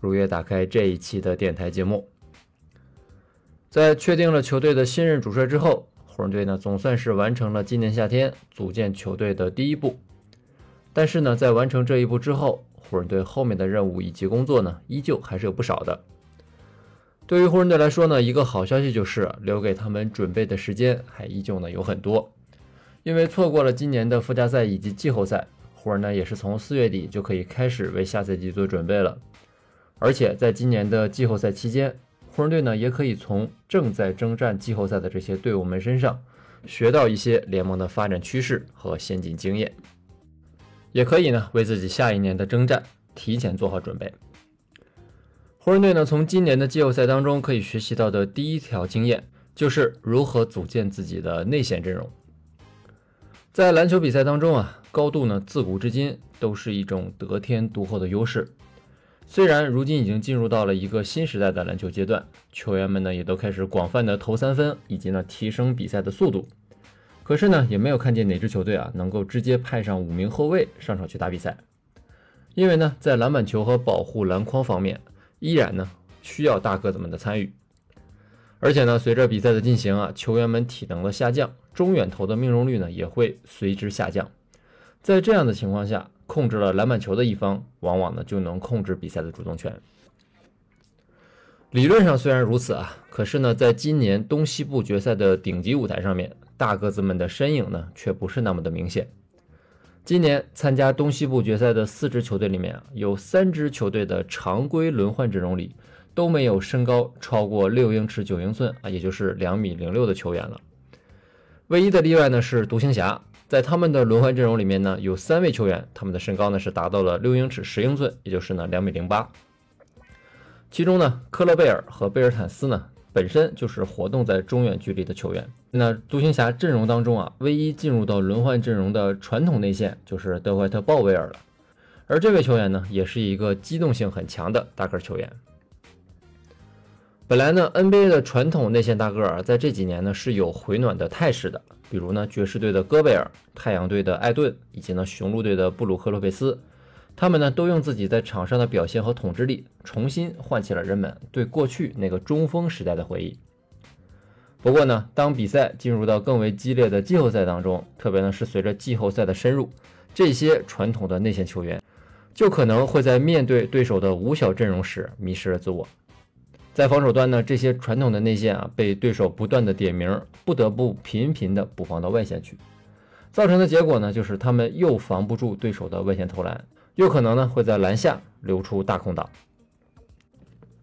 如约打开这一期的电台节目。在确定了球队的新任主帅之后，湖人队呢总算是完成了今年夏天组建球队的第一步。但是呢，在完成这一步之后，湖人队后面的任务以及工作呢，依旧还是有不少的。对于湖人队来说呢，一个好消息就是留给他们准备的时间还依旧呢有很多，因为错过了今年的附加赛以及季后赛，湖人呢也是从四月底就可以开始为下赛季做准备了。而且在今年的季后赛期间，湖人队呢也可以从正在征战季后赛的这些队伍们身上学到一些联盟的发展趋势和先进经验，也可以呢为自己下一年的征战提前做好准备。湖人队呢，从今年的季后赛当中可以学习到的第一条经验，就是如何组建自己的内线阵容。在篮球比赛当中啊，高度呢自古至今都是一种得天独厚的优势。虽然如今已经进入到了一个新时代的篮球阶段，球员们呢也都开始广泛的投三分，以及呢提升比赛的速度，可是呢也没有看见哪支球队啊能够直接派上五名后卫上场去打比赛，因为呢在篮板球和保护篮筐方面。依然呢需要大个子们的参与，而且呢随着比赛的进行啊，球员们体能的下降，中远投的命中率呢也会随之下降。在这样的情况下，控制了篮板球的一方，往往呢就能控制比赛的主动权。理论上虽然如此啊，可是呢在今年东西部决赛的顶级舞台上面，大个子们的身影呢却不是那么的明显。今年参加东西部决赛的四支球队里面啊，有三支球队的常规轮换阵容里都没有身高超过六英尺九英寸啊，也就是两米零六的球员了。唯一的例外呢是独行侠，在他们的轮换阵容里面呢，有三位球员，他们的身高呢是达到了六英尺十英寸，也就是呢两米零八。其中呢，科勒贝尔和贝尔坦斯呢。本身就是活动在中远距离的球员。那独行侠阵容当中啊，唯一进入到轮换阵容的传统内线就是德怀特·鲍威尔了。而这位球员呢，也是一个机动性很强的大个球员。本来呢，NBA 的传统内线大个儿在这几年呢是有回暖的态势的，比如呢，爵士队的戈贝尔、太阳队的艾顿，以及呢，雄鹿队的布鲁克·洛佩斯。他们呢，都用自己在场上的表现和统治力，重新唤起了人们对过去那个中锋时代的回忆。不过呢，当比赛进入到更为激烈的季后赛当中，特别呢是随着季后赛的深入，这些传统的内线球员就可能会在面对对手的五小阵容时迷失了自我。在防守端呢，这些传统的内线啊，被对手不断的点名，不得不频频的补防到外线去，造成的结果呢，就是他们又防不住对手的外线投篮。又可能呢会在篮下留出大空档，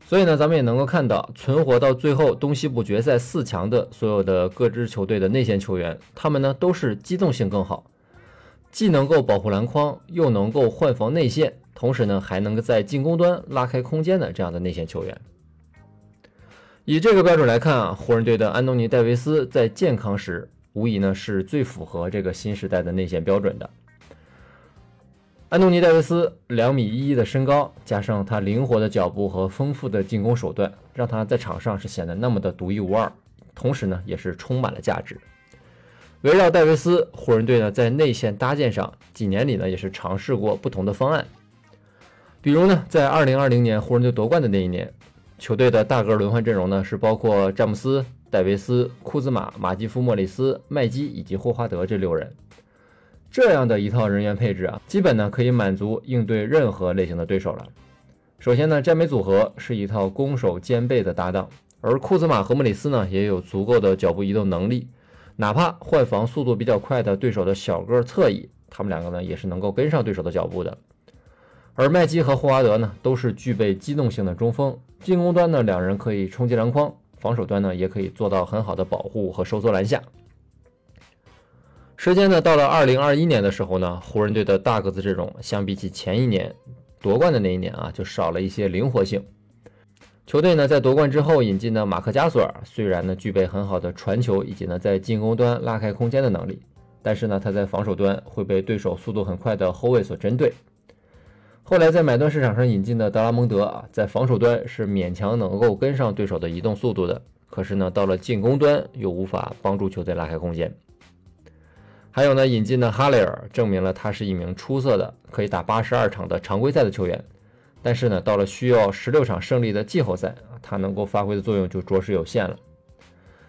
所以呢，咱们也能够看到，存活到最后东西部决赛四强的所有的各支球队的内线球员，他们呢都是机动性更好，既能够保护篮筐，又能够换防内线，同时呢还能够在进攻端拉开空间的这样的内线球员。以这个标准来看啊，湖人队的安东尼戴维斯在健康时，无疑呢是最符合这个新时代的内线标准的。安东尼·戴维斯两米一一的身高，加上他灵活的脚步和丰富的进攻手段，让他在场上是显得那么的独一无二。同时呢，也是充满了价值。围绕戴维斯，湖人队呢在内线搭建上几年里呢也是尝试过不同的方案。比如呢，在2020年湖人队夺冠的那一年，球队的大个轮换阵容呢是包括詹姆斯、戴维斯、库兹马、马基夫·莫里斯、麦基以及霍华德这六人。这样的一套人员配置啊，基本呢可以满足应对任何类型的对手了。首先呢，詹美组合是一套攻守兼备的搭档，而库兹马和莫里斯呢也有足够的脚步移动能力，哪怕换防速度比较快的对手的小个侧翼，他们两个呢也是能够跟上对手的脚步的。而麦基和霍华德呢都是具备机动性的中锋，进攻端呢两人可以冲击篮筐，防守端呢也可以做到很好的保护和收缩篮下。时间呢，到了二零二一年的时候呢，湖人队的大个子阵容相比起前一年夺冠的那一年啊，就少了一些灵活性。球队呢在夺冠之后引进的马克加索尔，虽然呢具备很好的传球以及呢在进攻端拉开空间的能力，但是呢他在防守端会被对手速度很快的后卫所针对。后来在买断市场上引进的德拉蒙德啊，在防守端是勉强能够跟上对手的移动速度的，可是呢到了进攻端又无法帮助球队拉开空间。还有呢引进的哈雷尔，证明了他是一名出色的可以打八十二场的常规赛的球员。但是呢，到了需要十六场胜利的季后赛啊，他能够发挥的作用就着实有限了。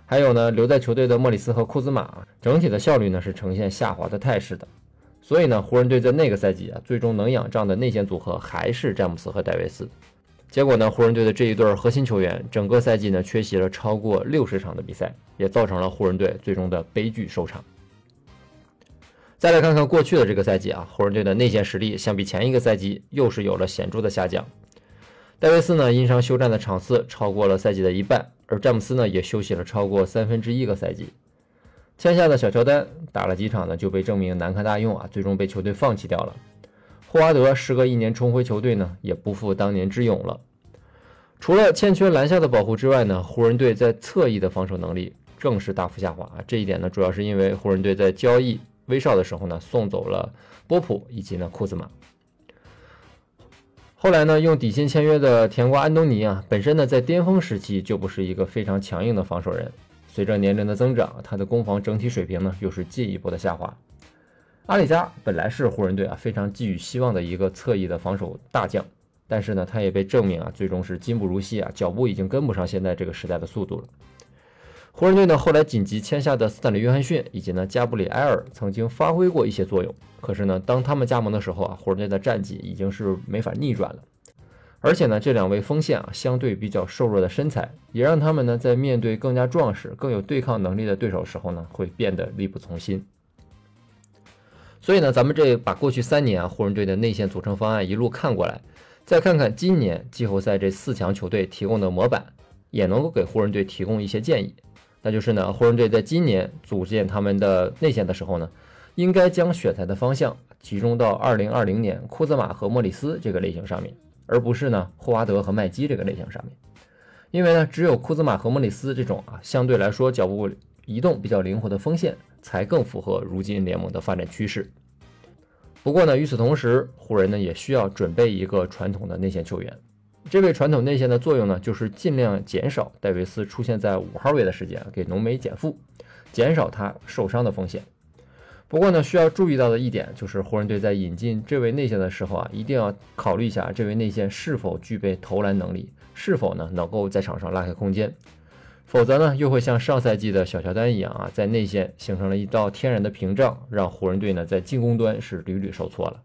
还有呢，留在球队的莫里斯和库兹马，整体的效率呢是呈现下滑的态势的。所以呢，湖人队在那个赛季啊，最终能仰仗的内线组合还是詹姆斯和戴维斯。结果呢，湖人队的这一对核心球员，整个赛季呢缺席了超过六十场的比赛，也造成了湖人队最终的悲剧收场。再来看看过去的这个赛季啊，湖人队的内线实力相比前一个赛季又是有了显著的下降。戴维斯呢因伤休战的场次超过了赛季的一半，而詹姆斯呢也休息了超过三分之一个赛季。签下的小乔丹打了几场呢就被证明难堪大用啊，最终被球队放弃掉了。霍华德时隔一年重回球队呢，也不复当年之勇了。除了欠缺篮下的保护之外呢，湖人队在侧翼的防守能力更是大幅下滑啊。这一点呢，主要是因为湖人队在交易。威少的时候呢，送走了波普以及呢库兹马。后来呢，用底薪签约的甜瓜安东尼啊，本身呢在巅峰时期就不是一个非常强硬的防守人。随着年龄的增长，他的攻防整体水平呢又是进一步的下滑。阿里加本来是湖人队啊非常寄予希望的一个侧翼的防守大将，但是呢，他也被证明啊最终是今不如昔啊，脚步已经跟不上现在这个时代的速度了。湖人队呢后来紧急签下的斯坦利·约翰逊以及呢加布里埃尔曾经发挥过一些作用，可是呢当他们加盟的时候啊，湖人队的战绩已经是没法逆转了。而且呢这两位锋线啊相对比较瘦弱的身材，也让他们呢在面对更加壮实、更有对抗能力的对手时候呢会变得力不从心。所以呢咱们这把过去三年啊湖人队的内线组成方案一路看过来，再看看今年季后赛这四强球队提供的模板，也能够给湖人队提供一些建议。那就是呢，湖人队在今年组建他们的内线的时候呢，应该将选材的方向集中到2020年库兹马和莫里斯这个类型上面，而不是呢霍华德和麦基这个类型上面。因为呢，只有库兹马和莫里斯这种啊相对来说脚步移动比较灵活的锋线，才更符合如今联盟的发展趋势。不过呢，与此同时，湖人呢也需要准备一个传统的内线球员。这位传统内线的作用呢，就是尽量减少戴维斯出现在五号位的时间，给浓眉减负，减少他受伤的风险。不过呢，需要注意到的一点就是，湖人队在引进这位内线的时候啊，一定要考虑一下这位内线是否具备投篮能力，是否呢能够在场上拉开空间。否则呢，又会像上赛季的小乔丹一样啊，在内线形成了一道天然的屏障，让湖人队呢在进攻端是屡屡受挫了。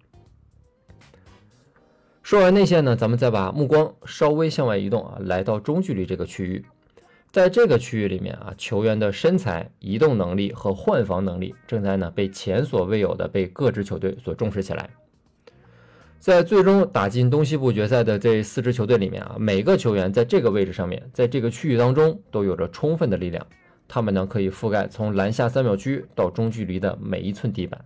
说完内线呢，咱们再把目光稍微向外移动啊，来到中距离这个区域。在这个区域里面啊，球员的身材、移动能力和换防能力正在呢被前所未有的被各支球队所重视起来。在最终打进东西部决赛的这四支球队里面啊，每个球员在这个位置上面，在这个区域当中都有着充分的力量，他们呢可以覆盖从篮下三秒区到中距离的每一寸地板。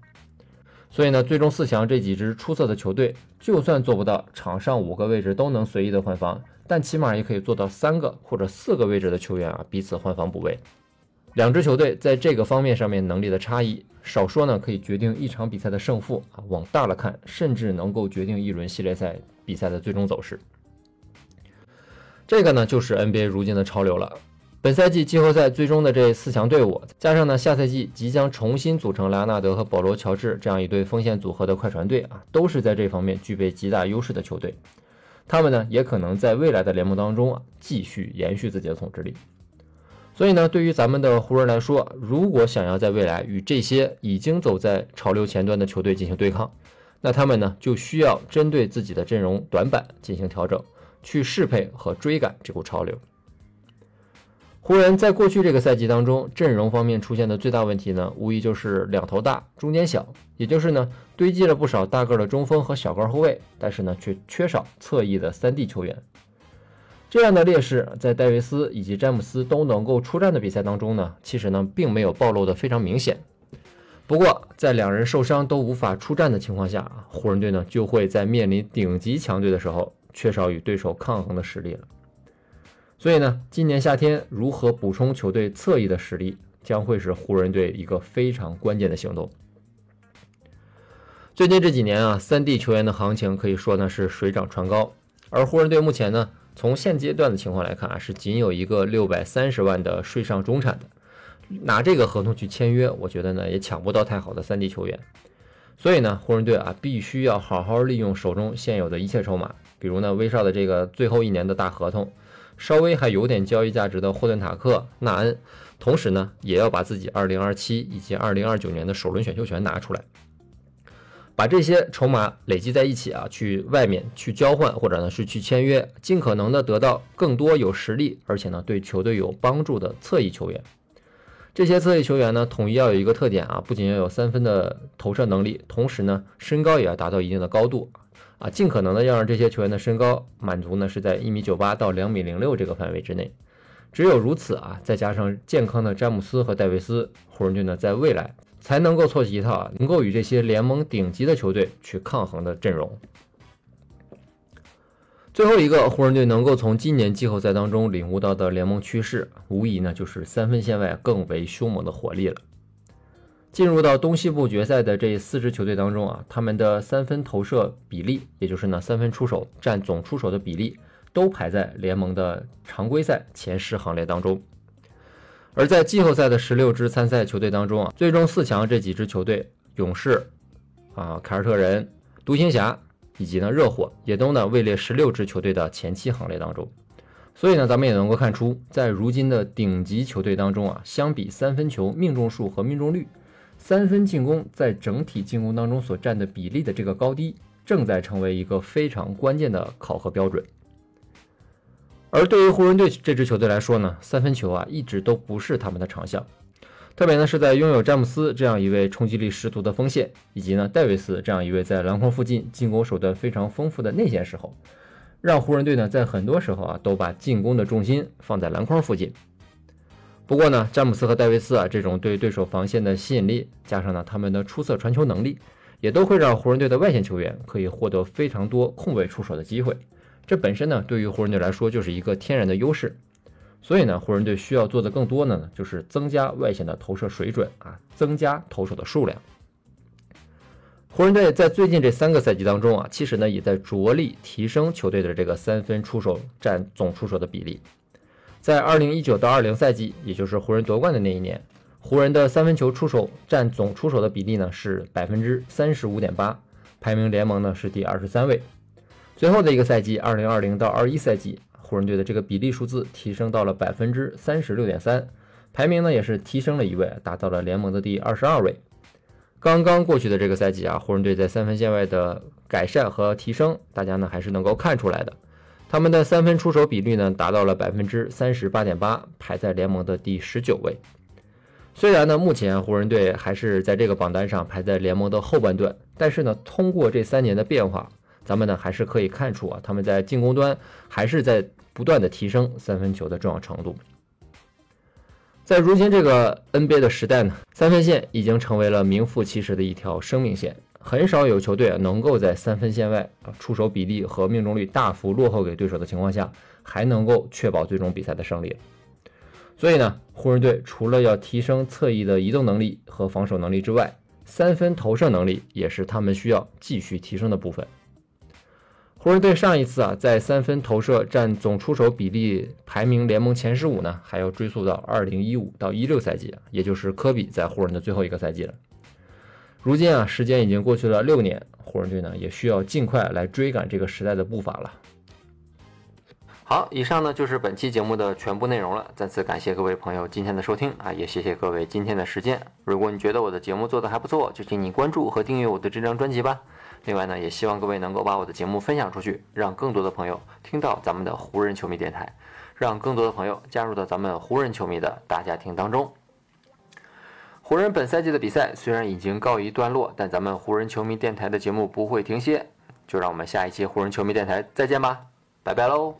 所以呢，最终四强这几支出色的球队，就算做不到场上五个位置都能随意的换防，但起码也可以做到三个或者四个位置的球员啊彼此换防补位。两支球队在这个方面上面能力的差异，少说呢可以决定一场比赛的胜负啊，往大了看，甚至能够决定一轮系列赛比赛的最终走势。这个呢就是 NBA 如今的潮流了。本赛季季后赛最终的这四强队伍，加上呢下赛季即将重新组成莱昂纳德和保罗乔治这样一对锋线组合的快船队啊，都是在这方面具备极大优势的球队。他们呢也可能在未来的联盟当中啊继续延续自己的统治力。所以呢，对于咱们的湖人来说，如果想要在未来与这些已经走在潮流前端的球队进行对抗，那他们呢就需要针对自己的阵容短板进行调整，去适配和追赶这股潮流。湖人在过去这个赛季当中，阵容方面出现的最大问题呢，无疑就是两头大，中间小，也就是呢堆积了不少大个的中锋和小个后卫，但是呢却缺少侧翼的三 D 球员。这样的劣势在戴维斯以及詹姆斯都能够出战的比赛当中呢，其实呢并没有暴露的非常明显。不过在两人受伤都无法出战的情况下，湖人队呢就会在面临顶级强队的时候，缺少与对手抗衡的实力了。所以呢，今年夏天如何补充球队侧翼的实力，将会是湖人队一个非常关键的行动。最近这几年啊，三 D 球员的行情可以说呢是水涨船高，而湖人队目前呢，从现阶段的情况来看啊，是仅有一个六百三十万的税上中产的，拿这个合同去签约，我觉得呢也抢不到太好的三 D 球员。所以呢，湖人队啊，必须要好好利用手中现有的一切筹码，比如呢，威少的这个最后一年的大合同，稍微还有点交易价值的霍顿塔克、纳恩，同时呢，也要把自己2027以及2029年的首轮选秀权拿出来。把这些筹码累积在一起啊，去外面去交换，或者呢是去签约，尽可能的得到更多有实力，而且呢对球队有帮助的侧翼球员。这些侧翼球员呢，统一要有一个特点啊，不仅要有三分的投射能力，同时呢身高也要达到一定的高度啊，尽可能的要让这些球员的身高满足呢是在一米九八到两米零六这个范围之内。只有如此啊，再加上健康的詹姆斯和戴维斯，湖人队呢在未来。才能够凑齐一套能够与这些联盟顶级的球队去抗衡的阵容。最后一个湖人队能够从今年季后赛当中领悟到的联盟趋势，无疑呢就是三分线外更为凶猛的火力了。进入到东西部决赛的这四支球队当中啊，他们的三分投射比例，也就是呢三分出手占总出手的比例，都排在联盟的常规赛前十行列当中。而在季后赛的十六支参赛球队当中啊，最终四强这几支球队，勇士、啊凯尔特人、独行侠以及呢热火，也都呢位列十六支球队的前七行列当中。所以呢，咱们也能够看出，在如今的顶级球队当中啊，相比三分球命中数和命中率，三分进攻在整体进攻当中所占的比例的这个高低，正在成为一个非常关键的考核标准。而对于湖人队这支球队来说呢，三分球啊一直都不是他们的长项，特别呢是在拥有詹姆斯这样一位冲击力十足的锋线，以及呢戴维斯这样一位在篮筐附近进攻手段非常丰富的内线时候，让湖人队呢在很多时候啊都把进攻的重心放在篮筐附近。不过呢，詹姆斯和戴维斯啊这种对对手防线的吸引力，加上呢他们的出色传球能力，也都会让湖人队的外线球员可以获得非常多空位出手的机会。这本身呢，对于湖人队来说就是一个天然的优势，所以呢，湖人队需要做的更多的呢，就是增加外线的投射水准啊，增加投手的数量。湖人队在最近这三个赛季当中啊，其实呢也在着力提升球队的这个三分出手占总出手的比例。在二零一九到二零赛季，也就是湖人夺冠的那一年，湖人的三分球出手占总出手的比例呢是百分之三十五点八，排名联盟呢是第二十三位。最后的一个赛季，二零二零到二一赛季，湖人队的这个比例数字提升到了百分之三十六点三，排名呢也是提升了一位，达到了联盟的第二十二位。刚刚过去的这个赛季啊，湖人队在三分线外的改善和提升，大家呢还是能够看出来的。他们的三分出手比率呢达到了百分之三十八点八，排在联盟的第十九位。虽然呢，目前湖人队还是在这个榜单上排在联盟的后半段，但是呢，通过这三年的变化。咱们呢还是可以看出啊，他们在进攻端还是在不断的提升三分球的重要程度。在如今这个 NBA 的时代呢，三分线已经成为了名副其实的一条生命线，很少有球队能够在三分线外啊出手比例和命中率大幅落后给对手的情况下，还能够确保最终比赛的胜利。所以呢，湖人队除了要提升侧翼的移动能力和防守能力之外，三分投射能力也是他们需要继续提升的部分。湖人队上一次啊，在三分投射占总出手比例排名联盟前十五呢，还要追溯到二零一五到一六赛季，也就是科比在湖人的最后一个赛季了。如今啊，时间已经过去了六年，湖人队呢也需要尽快来追赶这个时代的步伐了。好，以上呢就是本期节目的全部内容了。再次感谢各位朋友今天的收听啊，也谢谢各位今天的时间。如果你觉得我的节目做得还不错，就请你关注和订阅我的这张专辑吧。另外呢，也希望各位能够把我的节目分享出去，让更多的朋友听到咱们的湖人球迷电台，让更多的朋友加入到咱们湖人球迷的大家庭当中。湖人本赛季的比赛虽然已经告一段落，但咱们湖人球迷电台的节目不会停歇，就让我们下一期湖人球迷电台再见吧，拜拜喽。